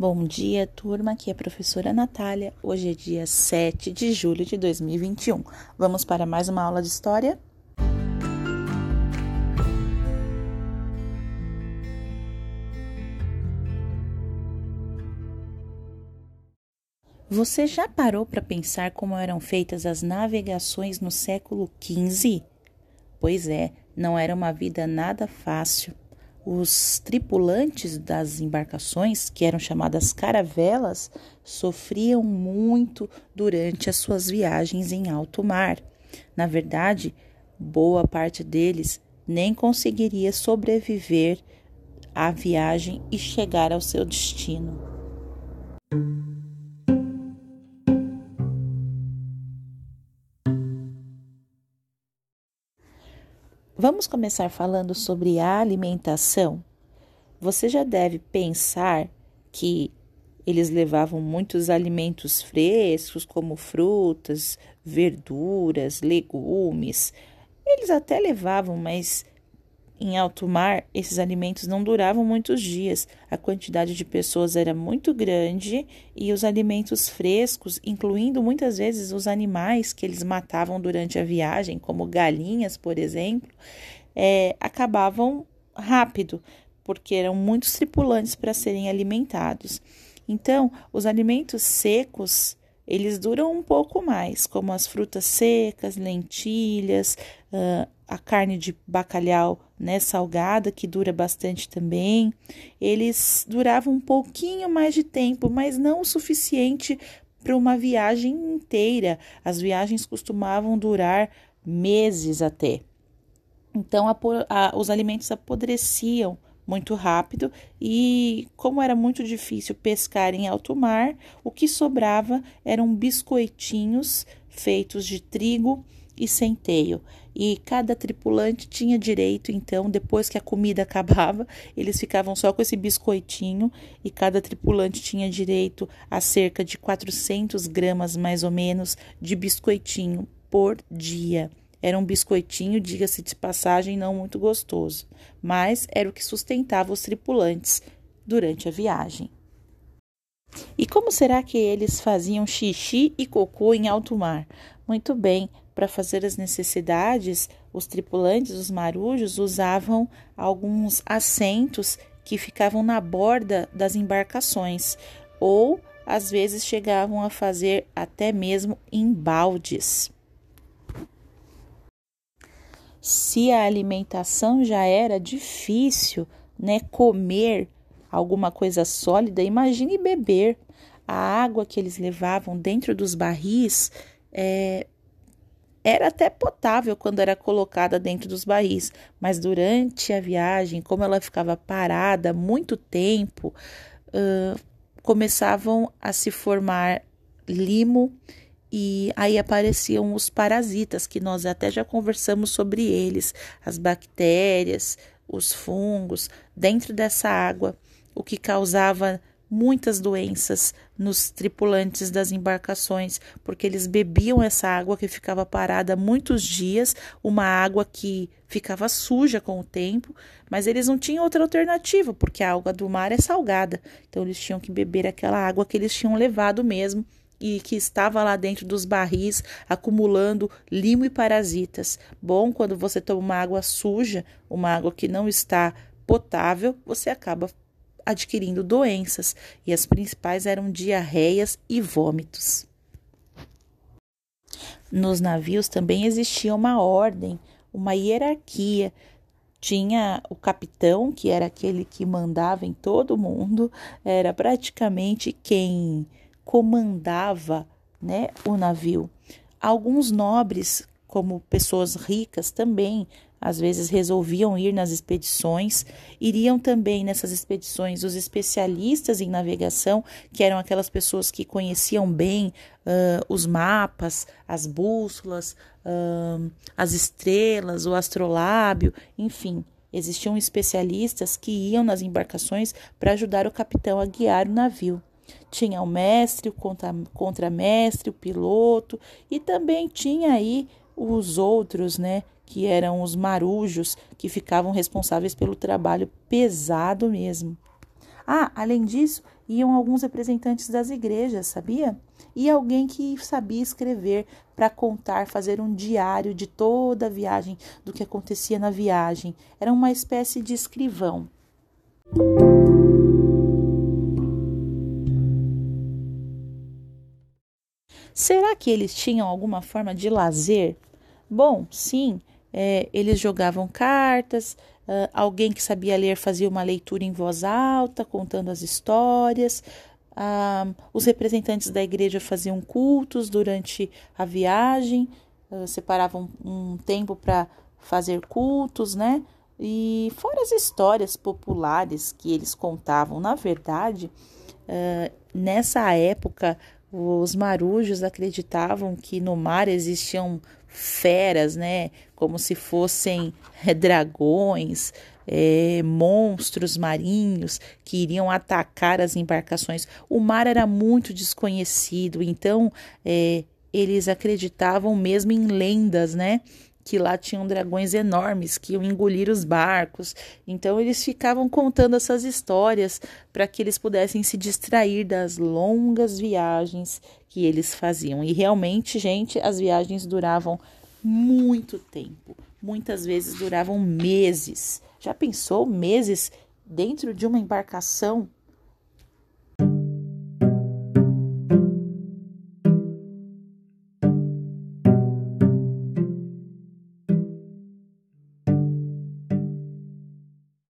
Bom dia, turma. Aqui é a professora Natália. Hoje é dia 7 de julho de 2021. Vamos para mais uma aula de história? Você já parou para pensar como eram feitas as navegações no século XV? Pois é, não era uma vida nada fácil os tripulantes das embarcações, que eram chamadas caravelas, sofriam muito durante as suas viagens em alto mar. Na verdade, boa parte deles nem conseguiria sobreviver à viagem e chegar ao seu destino. Vamos começar falando sobre a alimentação. Você já deve pensar que eles levavam muitos alimentos frescos, como frutas, verduras, legumes. Eles até levavam, mas em alto mar, esses alimentos não duravam muitos dias, a quantidade de pessoas era muito grande e os alimentos frescos, incluindo muitas vezes os animais que eles matavam durante a viagem, como galinhas, por exemplo, é, acabavam rápido, porque eram muitos tripulantes para serem alimentados. Então, os alimentos secos eles duram um pouco mais, como as frutas secas, lentilhas, a carne de bacalhau né, salgada, que dura bastante também. Eles duravam um pouquinho mais de tempo, mas não o suficiente para uma viagem inteira. As viagens costumavam durar meses até. Então, a, a, os alimentos apodreciam muito rápido e, como era muito difícil pescar em alto mar, o que sobrava eram biscoitinhos feitos de trigo e centeio. E cada tripulante tinha direito, então, depois que a comida acabava, eles ficavam só com esse biscoitinho e cada tripulante tinha direito a cerca de 400 gramas, mais ou menos, de biscoitinho por dia. Era um biscoitinho, diga-se de passagem, não muito gostoso, mas era o que sustentava os tripulantes durante a viagem. E como será que eles faziam xixi e cocô em alto mar? Muito bem, para fazer as necessidades, os tripulantes, os marujos, usavam alguns assentos que ficavam na borda das embarcações, ou às vezes chegavam a fazer até mesmo em baldes. Se a alimentação já era difícil, né, comer alguma coisa sólida, imagine beber. A água que eles levavam dentro dos barris é, era até potável quando era colocada dentro dos barris, mas durante a viagem, como ela ficava parada muito tempo, uh, começavam a se formar limo e aí apareciam os parasitas, que nós até já conversamos sobre eles, as bactérias, os fungos, dentro dessa água, o que causava muitas doenças nos tripulantes das embarcações, porque eles bebiam essa água que ficava parada muitos dias, uma água que ficava suja com o tempo, mas eles não tinham outra alternativa, porque a água do mar é salgada. Então eles tinham que beber aquela água que eles tinham levado mesmo e que estava lá dentro dos barris acumulando limo e parasitas. Bom, quando você toma uma água suja, uma água que não está potável, você acaba adquirindo doenças, e as principais eram diarreias e vômitos. Nos navios também existia uma ordem, uma hierarquia. Tinha o capitão, que era aquele que mandava em todo mundo, era praticamente quem comandava né, o navio. Alguns nobres, como pessoas ricas, também às vezes resolviam ir nas expedições. Iriam também nessas expedições os especialistas em navegação, que eram aquelas pessoas que conheciam bem uh, os mapas, as bússolas, uh, as estrelas, o astrolábio, enfim. Existiam especialistas que iam nas embarcações para ajudar o capitão a guiar o navio. Tinha o mestre, o contramestre, o piloto e também tinha aí os outros, né, que eram os marujos, que ficavam responsáveis pelo trabalho pesado mesmo. Ah, além disso, iam alguns representantes das igrejas, sabia? E alguém que sabia escrever para contar, fazer um diário de toda a viagem, do que acontecia na viagem. Era uma espécie de escrivão. Será que eles tinham alguma forma de lazer? Bom, sim, é, eles jogavam cartas, uh, alguém que sabia ler fazia uma leitura em voz alta, contando as histórias. Uh, os representantes da igreja faziam cultos durante a viagem, uh, separavam um tempo para fazer cultos, né? E fora as histórias populares que eles contavam, na verdade, nessa época os marujos acreditavam que no mar existiam feras, né? Como se fossem é, dragões, é, monstros marinhos que iriam atacar as embarcações. O mar era muito desconhecido, então é, eles acreditavam mesmo em lendas, né? Que lá tinham dragões enormes que iam engolir os barcos. Então eles ficavam contando essas histórias para que eles pudessem se distrair das longas viagens que eles faziam. E realmente, gente, as viagens duravam muito tempo. Muitas vezes duravam meses. Já pensou meses dentro de uma embarcação